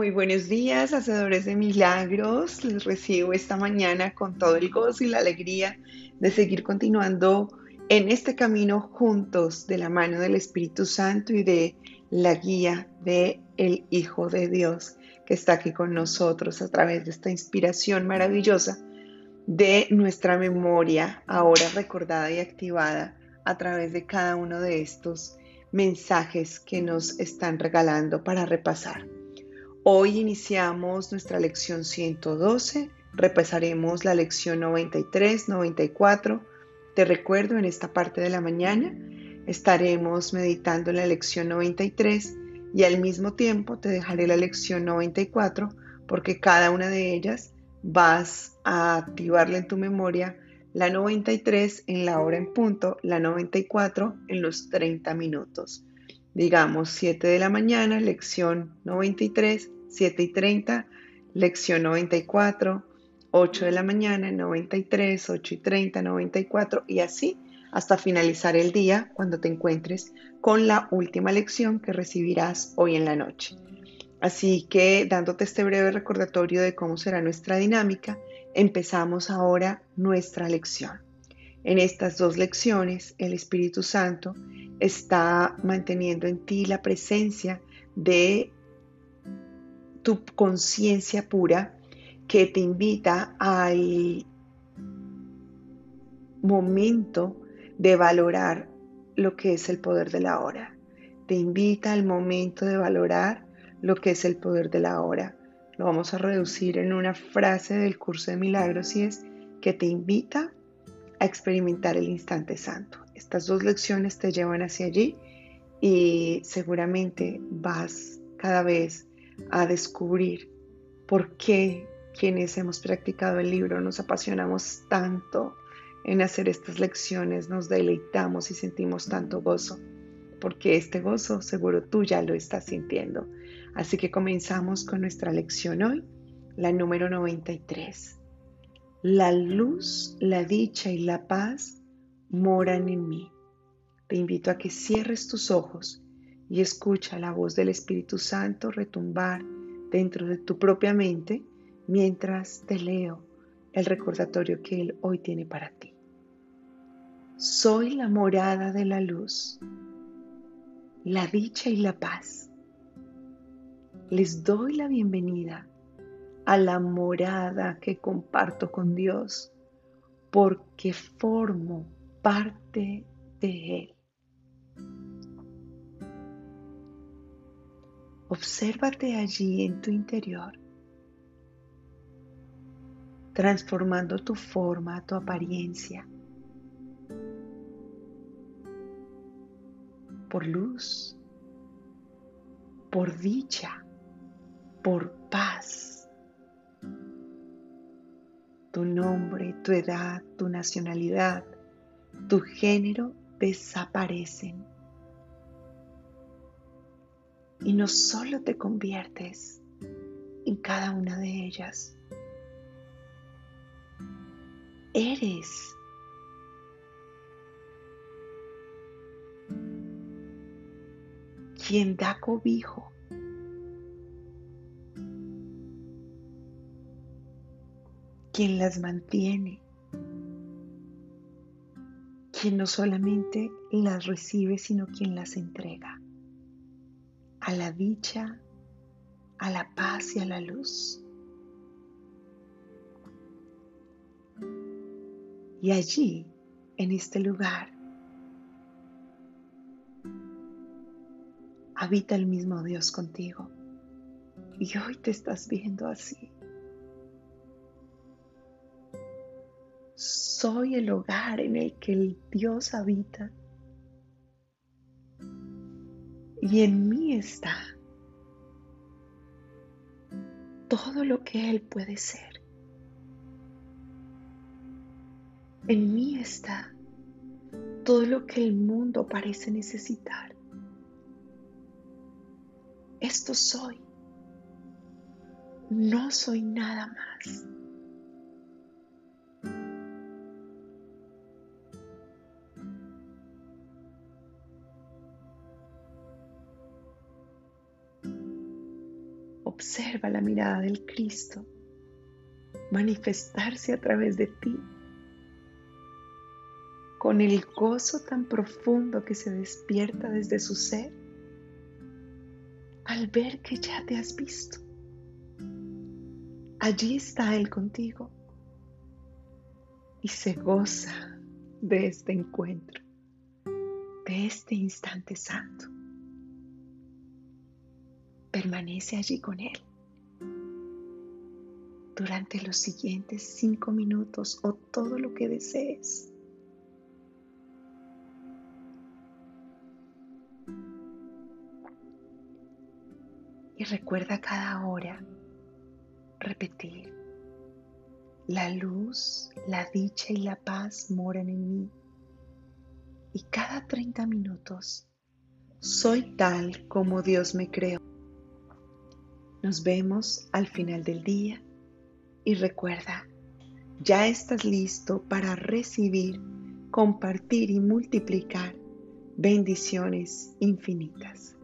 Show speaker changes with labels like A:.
A: Muy buenos días, hacedores de milagros. Les recibo esta mañana con todo el gozo y la alegría de seguir continuando en este camino juntos de la mano del Espíritu Santo y de la guía de el Hijo de Dios que está aquí con nosotros a través de esta inspiración maravillosa de nuestra memoria ahora recordada y activada a través de cada uno de estos mensajes que nos están regalando para repasar. Hoy iniciamos nuestra lección 112, repasaremos la lección 93, 94. Te recuerdo, en esta parte de la mañana estaremos meditando la lección 93 y al mismo tiempo te dejaré la lección 94 porque cada una de ellas vas a activarla en tu memoria la 93 en la hora en punto, la 94 en los 30 minutos digamos 7 de la mañana, lección 93, 7 y 30, lección 94, 8 de la mañana, 93, 8 y 30, 94 y así hasta finalizar el día cuando te encuentres con la última lección que recibirás hoy en la noche. Así que dándote este breve recordatorio de cómo será nuestra dinámica, empezamos ahora nuestra lección. En estas dos lecciones, el Espíritu Santo está manteniendo en ti la presencia de tu conciencia pura que te invita al momento de valorar lo que es el poder de la hora. Te invita al momento de valorar lo que es el poder de la hora. Lo vamos a reducir en una frase del curso de milagros y es que te invita a experimentar el instante santo. Estas dos lecciones te llevan hacia allí y seguramente vas cada vez a descubrir por qué quienes hemos practicado el libro nos apasionamos tanto en hacer estas lecciones, nos deleitamos y sentimos tanto gozo, porque este gozo seguro tú ya lo estás sintiendo. Así que comenzamos con nuestra lección hoy, la número 93. La luz, la dicha y la paz moran en mí. Te invito a que cierres tus ojos y escucha la voz del Espíritu Santo retumbar dentro de tu propia mente mientras te leo el recordatorio que Él hoy tiene para ti. Soy la morada de la luz, la dicha y la paz. Les doy la bienvenida a la morada que comparto con Dios, porque formo parte de Él. Obsérvate allí en tu interior, transformando tu forma, tu apariencia, por luz, por dicha, por paz tu nombre, tu edad, tu nacionalidad, tu género desaparecen. Y no solo te conviertes en cada una de ellas, eres quien da cobijo quien las mantiene, quien no solamente las recibe, sino quien las entrega a la dicha, a la paz y a la luz. Y allí, en este lugar, habita el mismo Dios contigo. Y hoy te estás viendo así. Soy el hogar en el que el Dios habita. Y en mí está todo lo que Él puede ser. En mí está todo lo que el mundo parece necesitar. Esto soy. No soy nada más. Observa la mirada del Cristo manifestarse a través de ti con el gozo tan profundo que se despierta desde su ser al ver que ya te has visto. Allí está Él contigo y se goza de este encuentro, de este instante santo. Permanece allí con Él durante los siguientes cinco minutos o todo lo que desees. Y recuerda cada hora repetir, la luz, la dicha y la paz moran en mí. Y cada 30 minutos soy tal como Dios me creó. Nos vemos al final del día y recuerda, ya estás listo para recibir, compartir y multiplicar bendiciones infinitas.